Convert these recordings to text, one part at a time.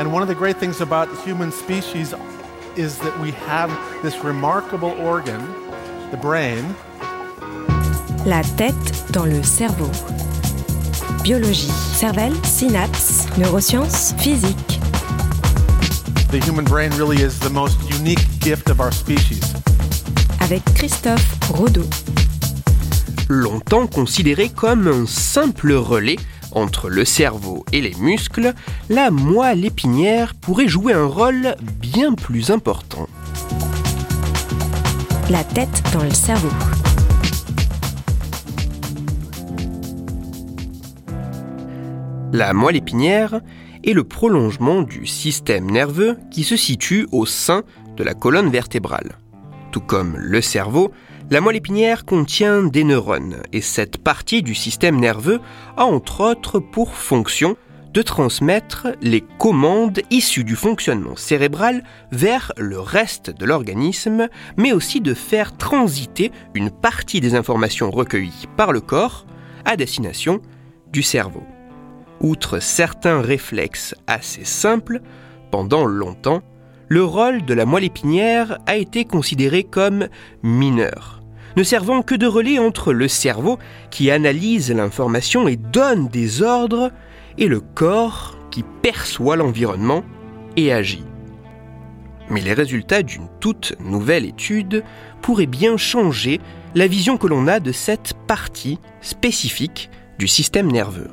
And one of the great things about human species is that we have this remarkable organ, the brain. La tête dans le cerveau. Biologie, cervelle, synapses, neurosciences, physique. The human brain really is the most unique gift of our species. Avec Christophe Rodeau. Longtemps considéré comme un simple relais entre le cerveau et les muscles, la moelle épinière pourrait jouer un rôle bien plus important. La tête dans le cerveau. La moelle épinière est le prolongement du système nerveux qui se situe au sein de la colonne vertébrale. Tout comme le cerveau, la moelle épinière contient des neurones et cette partie du système nerveux a entre autres pour fonction de transmettre les commandes issues du fonctionnement cérébral vers le reste de l'organisme, mais aussi de faire transiter une partie des informations recueillies par le corps à destination du cerveau. Outre certains réflexes assez simples, pendant longtemps, le rôle de la moelle épinière a été considéré comme mineur, ne servant que de relais entre le cerveau qui analyse l'information et donne des ordres et le corps qui perçoit l'environnement et agit. Mais les résultats d'une toute nouvelle étude pourraient bien changer la vision que l'on a de cette partie spécifique du système nerveux.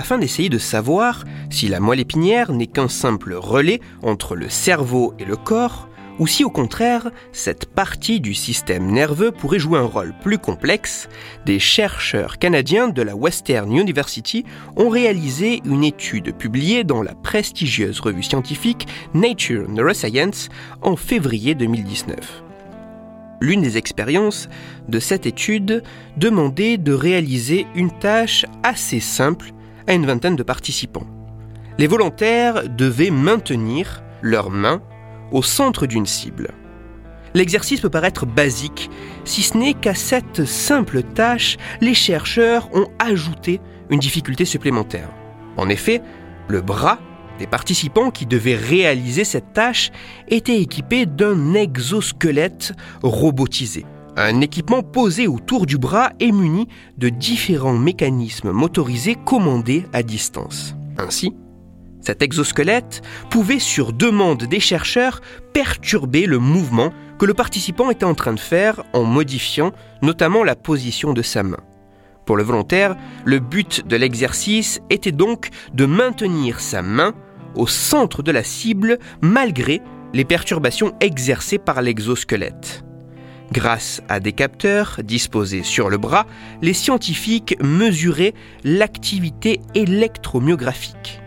Afin d'essayer de savoir si la moelle épinière n'est qu'un simple relais entre le cerveau et le corps, ou si au contraire, cette partie du système nerveux pourrait jouer un rôle plus complexe, des chercheurs canadiens de la Western University ont réalisé une étude publiée dans la prestigieuse revue scientifique Nature Neuroscience en février 2019. L'une des expériences de cette étude demandait de réaliser une tâche assez simple à une vingtaine de participants. Les volontaires devaient maintenir leurs mains au centre d'une cible. L'exercice peut paraître basique, si ce n'est qu'à cette simple tâche, les chercheurs ont ajouté une difficulté supplémentaire. En effet, le bras des participants qui devaient réaliser cette tâche était équipé d'un exosquelette robotisé. Un équipement posé autour du bras et muni de différents mécanismes motorisés commandés à distance. Ainsi, cet exosquelette pouvait, sur demande des chercheurs, perturber le mouvement que le participant était en train de faire en modifiant notamment la position de sa main. Pour le volontaire, le but de l'exercice était donc de maintenir sa main au centre de la cible malgré les perturbations exercées par l'exosquelette. Grâce à des capteurs disposés sur le bras, les scientifiques mesuraient l'activité électromyographique.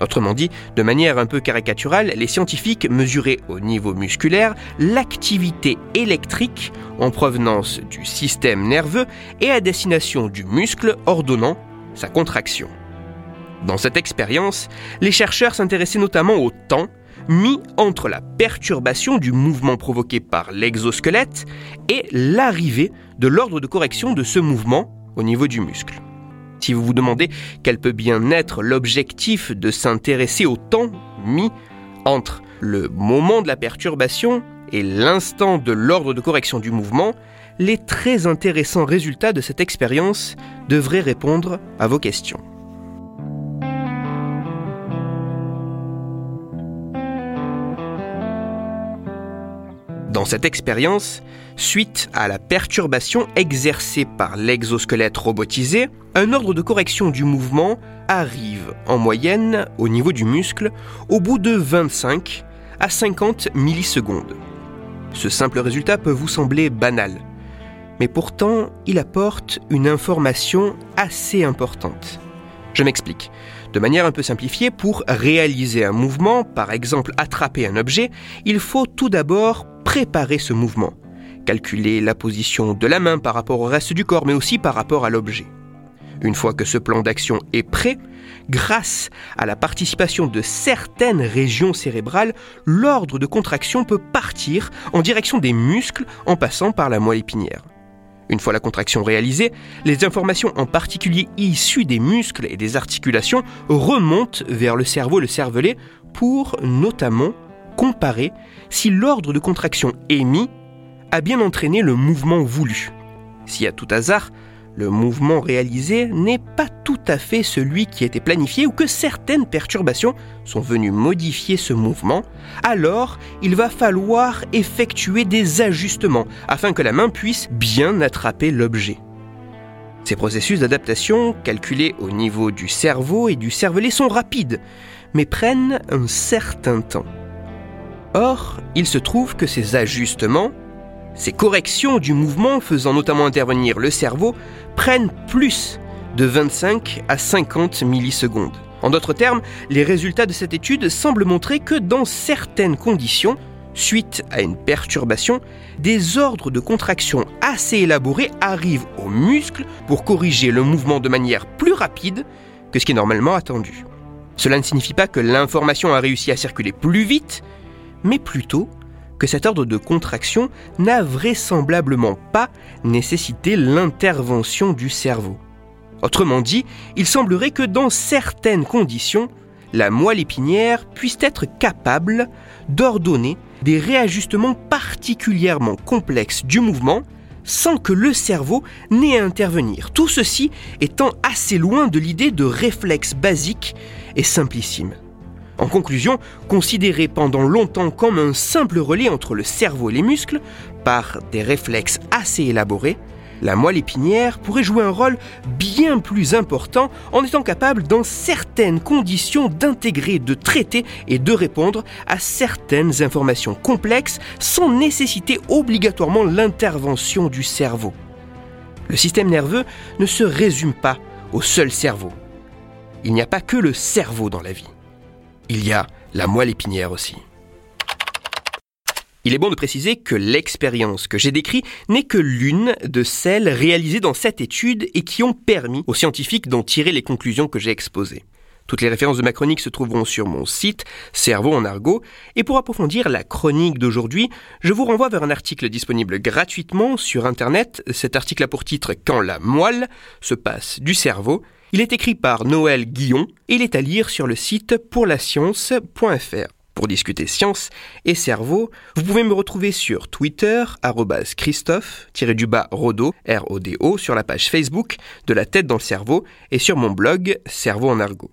Autrement dit, de manière un peu caricaturale, les scientifiques mesuraient au niveau musculaire l'activité électrique en provenance du système nerveux et à destination du muscle ordonnant sa contraction. Dans cette expérience, les chercheurs s'intéressaient notamment au temps mis entre la perturbation du mouvement provoqué par l'exosquelette et l'arrivée de l'ordre de correction de ce mouvement au niveau du muscle. Si vous vous demandez quel peut bien être l'objectif de s'intéresser au temps mis entre le moment de la perturbation et l'instant de l'ordre de correction du mouvement, les très intéressants résultats de cette expérience devraient répondre à vos questions. Dans cette expérience, suite à la perturbation exercée par l'exosquelette robotisé, un ordre de correction du mouvement arrive en moyenne au niveau du muscle au bout de 25 à 50 millisecondes. Ce simple résultat peut vous sembler banal, mais pourtant il apporte une information assez importante. Je m'explique. De manière un peu simplifiée, pour réaliser un mouvement, par exemple attraper un objet, il faut tout d'abord préparer ce mouvement, calculer la position de la main par rapport au reste du corps, mais aussi par rapport à l'objet. Une fois que ce plan d'action est prêt, grâce à la participation de certaines régions cérébrales, l'ordre de contraction peut partir en direction des muscles en passant par la moelle épinière. Une fois la contraction réalisée, les informations en particulier issues des muscles et des articulations remontent vers le cerveau et le cervelet pour notamment comparer si l'ordre de contraction émis a bien entraîné le mouvement voulu. Si à tout hasard, le mouvement réalisé n'est pas tout à fait celui qui était planifié ou que certaines perturbations sont venues modifier ce mouvement, alors il va falloir effectuer des ajustements afin que la main puisse bien attraper l'objet. Ces processus d'adaptation, calculés au niveau du cerveau et du cervelet, sont rapides, mais prennent un certain temps. Or, il se trouve que ces ajustements, ces corrections du mouvement faisant notamment intervenir le cerveau prennent plus de 25 à 50 millisecondes. En d'autres termes, les résultats de cette étude semblent montrer que dans certaines conditions, suite à une perturbation, des ordres de contraction assez élaborés arrivent aux muscles pour corriger le mouvement de manière plus rapide que ce qui est normalement attendu. Cela ne signifie pas que l'information a réussi à circuler plus vite, mais plutôt que cet ordre de contraction n'a vraisemblablement pas nécessité l'intervention du cerveau. Autrement dit, il semblerait que dans certaines conditions, la moelle épinière puisse être capable d'ordonner des réajustements particulièrement complexes du mouvement sans que le cerveau n'ait à intervenir. Tout ceci étant assez loin de l'idée de réflexe basique et simplissime. En conclusion, considéré pendant longtemps comme un simple relais entre le cerveau et les muscles, par des réflexes assez élaborés, la moelle épinière pourrait jouer un rôle bien plus important en étant capable dans certaines conditions d'intégrer, de traiter et de répondre à certaines informations complexes sans nécessiter obligatoirement l'intervention du cerveau. Le système nerveux ne se résume pas au seul cerveau. Il n'y a pas que le cerveau dans la vie il y a la moelle épinière aussi. Il est bon de préciser que l'expérience que j'ai décrite n'est que l'une de celles réalisées dans cette étude et qui ont permis aux scientifiques d'en tirer les conclusions que j'ai exposées. Toutes les références de ma chronique se trouveront sur mon site Cerveau en argot. Et pour approfondir la chronique d'aujourd'hui, je vous renvoie vers un article disponible gratuitement sur Internet. Cet article a pour titre Quand la moelle se passe du cerveau. Il est écrit par Noël Guillon et il est à lire sur le site pourlascience.fr. Pour discuter science et cerveau, vous pouvez me retrouver sur Twitter, Christophe-Rodo, R-O-D-O, sur la page Facebook de La tête dans le cerveau et sur mon blog Cerveau en argot.